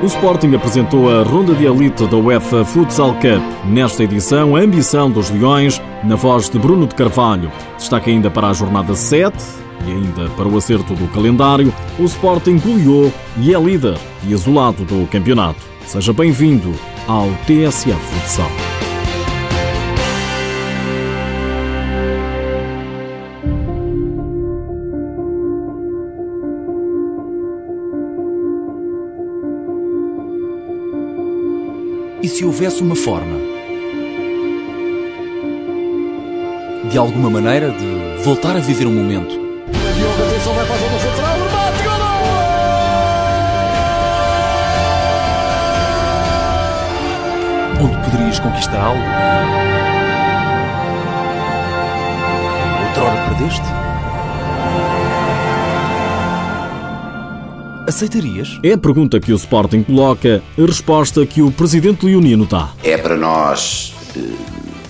O Sporting apresentou a ronda de elite da UEFA Futsal Cup. Nesta edição, a ambição dos Leões, na voz de Bruno de Carvalho. Destaca ainda para a jornada 7 e ainda para o acerto do calendário, o Sporting goleou e é líder e isolado do campeonato. Seja bem-vindo ao TSF Futsal. E se houvesse uma forma, de alguma maneira, de voltar a viver um momento? Diogo, atenção, vai para a zona central, bate, Onde poderias conquistar algo? Outrora perdeste? Aceitarias? É a pergunta que o Sporting coloca, a resposta que o presidente leonino dá. É para nós eh,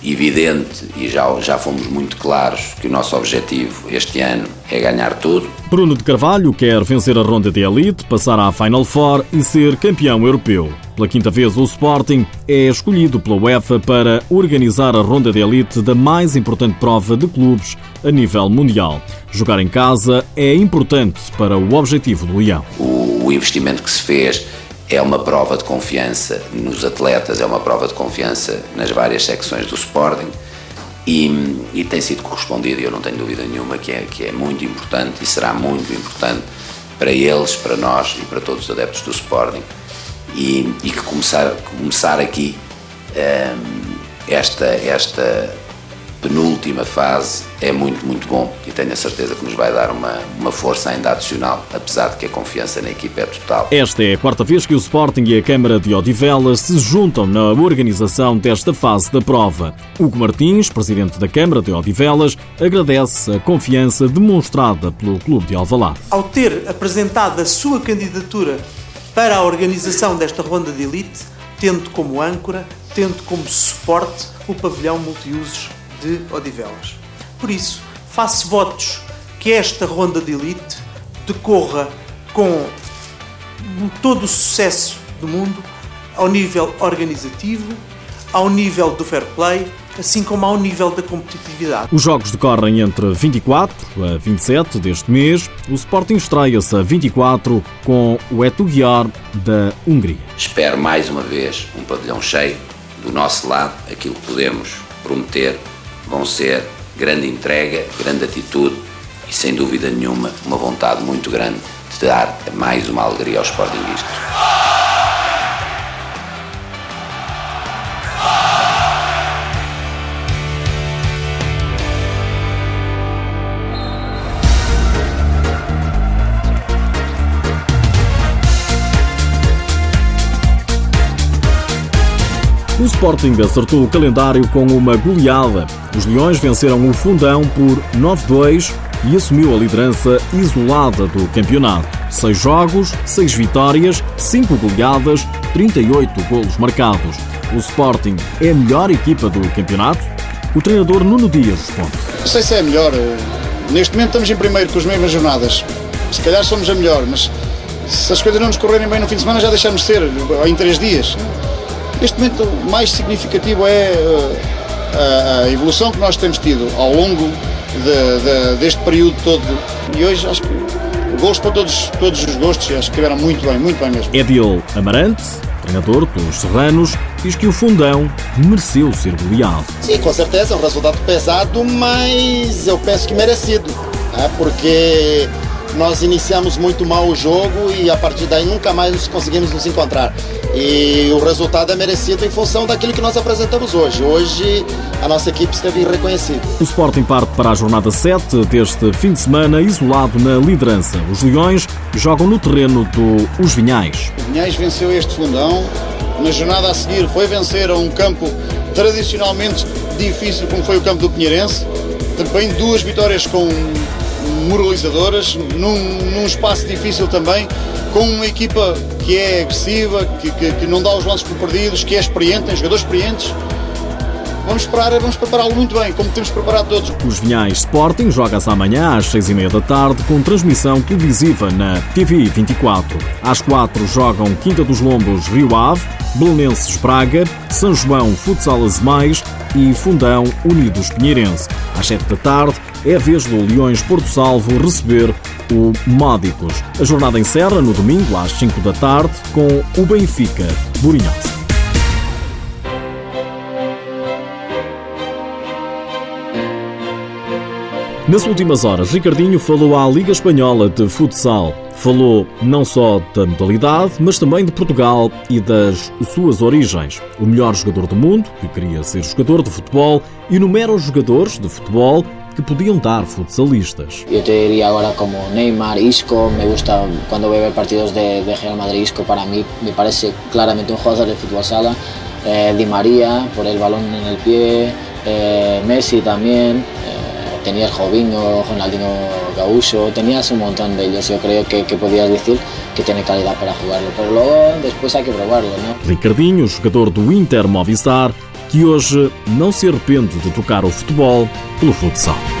evidente e já, já fomos muito claros que o nosso objetivo este ano é ganhar tudo. Bruno de Carvalho quer vencer a ronda de elite, passar à Final Four e ser campeão europeu. Pela quinta vez, o Sporting é escolhido pela UEFA para organizar a ronda de elite da mais importante prova de clubes a nível mundial. Jogar em casa é importante para o objetivo do Leão. O, investimento que se fez é uma prova de confiança nos atletas, é uma prova de confiança nas várias secções do Sporting e, e, tem sido correspondido, eu não tenho dúvida nenhuma que é, que é muito importante e será muito importante para eles, para nós e para todos os adeptos do Sporting e, e que começar, começar aqui um, esta, esta penúltima fase é muito, muito bom e tenho a certeza que nos vai dar uma, uma força ainda adicional, apesar de que a confiança na equipa é total. Esta é a quarta vez que o Sporting e a Câmara de Odivelas se juntam na organização desta fase da prova. Hugo Martins, presidente da Câmara de Odivelas, agradece a confiança demonstrada pelo Clube de Alvalade. Ao ter apresentado a sua candidatura para a organização desta ronda de elite, tendo como âncora, tendo como suporte o pavilhão multiusos de Odivelas. Por isso, faço votos que esta ronda de elite decorra com todo o sucesso do mundo ao nível organizativo, ao nível do fair play, assim como ao nível da competitividade. Os jogos decorrem entre 24 a 27 deste mês. O Sporting estreia-se a 24 com o Etugiar da Hungria. Espero mais uma vez um pavilhão cheio. Do nosso lado, aquilo que podemos prometer vão ser grande entrega, grande atitude e, sem dúvida nenhuma, uma vontade muito grande de dar mais uma alegria aos Sportingistas. O Sporting acertou o calendário com uma goleada. Os Leões venceram o Fundão por 9-2 e assumiu a liderança isolada do campeonato. Seis jogos, seis vitórias, cinco goleadas, 38 golos marcados. O Sporting é a melhor equipa do campeonato? O treinador Nuno Dias responde. Não sei se é melhor. Neste momento estamos em primeiro com as mesmas jornadas. Se calhar somos a melhor, mas se as coisas não nos correrem bem no fim de semana já deixamos de ser, em três dias. Neste momento, o mais significativo é uh, a, evolução que nós temos tido ao longo de, de, deste período todo. E hoje acho que gosto para todos, todos os gostos, acho que estiveram muito bem, muito bem mesmo. Edil Amarante, treinador dos Serranos, diz que o Fundão mereceu ser goleado. Sim, com certeza, é um resultado pesado, mas eu penso que merecido, né? porque nós iniciamos muito mal o jogo e a partir daí nunca mais conseguimos nos encontrar. E o resultado é merecido em função daquilo que nós apresentamos hoje. Hoje a nossa equipe esteve irreconhecível. O Sporting parte para a jornada 7 deste fim de semana, isolado na liderança. Os Leões jogam no terreno do Os Vinhais. O Vinhais venceu este fundão. Na jornada a seguir foi vencer a um campo tradicionalmente difícil como foi o campo do Pinheirense. Também duas vitórias com moralizadoras, num, num espaço difícil também, com uma equipa que é agressiva, que, que, que, não dá os lances por perdidos, que é experiente, tem jogadores experientes. Vamos esperar, vamos prepará-lo muito bem, como temos preparado todos. Os Vinhais Sporting joga-se amanhã às seis e meia da tarde com transmissão televisiva na TV 24. Às quatro jogam Quinta dos Lombos Rio Ave, Belenenses Braga, São João Futsal Mais e Fundão Unidos Pinheirense. Às sete da tarde é a vez do Leões Porto Salvo receber o Módicos. A jornada encerra no domingo às 5 da tarde com o Benfica Burinhosa. Nas últimas horas, Ricardinho falou à Liga Espanhola de Futsal. Falou não só da modalidade, mas também de Portugal e das suas origens. O melhor jogador do mundo, que queria ser jogador de futebol, enumera os jogadores de futebol que podiam dar futsalistas. Eu te diria agora como Neymar, Isco, me gusta quando veo partidos de, de Real Madrid, Isco para mí me parece claramente un jugador de fútbol sala, eh, Di María por el balón en el pie, eh, Messi también, tenías Jovinho, Ronaldinho Gaúcho, tenías un montón de ellos. Yo creo que, que podías decir que tiene calidad para jugarlo, pero luego después hay que probarlo, ¿no? Ricardinho, jogador do Inter Movistar, que hoje não se arrepende de tocar o futebol pelo futsal.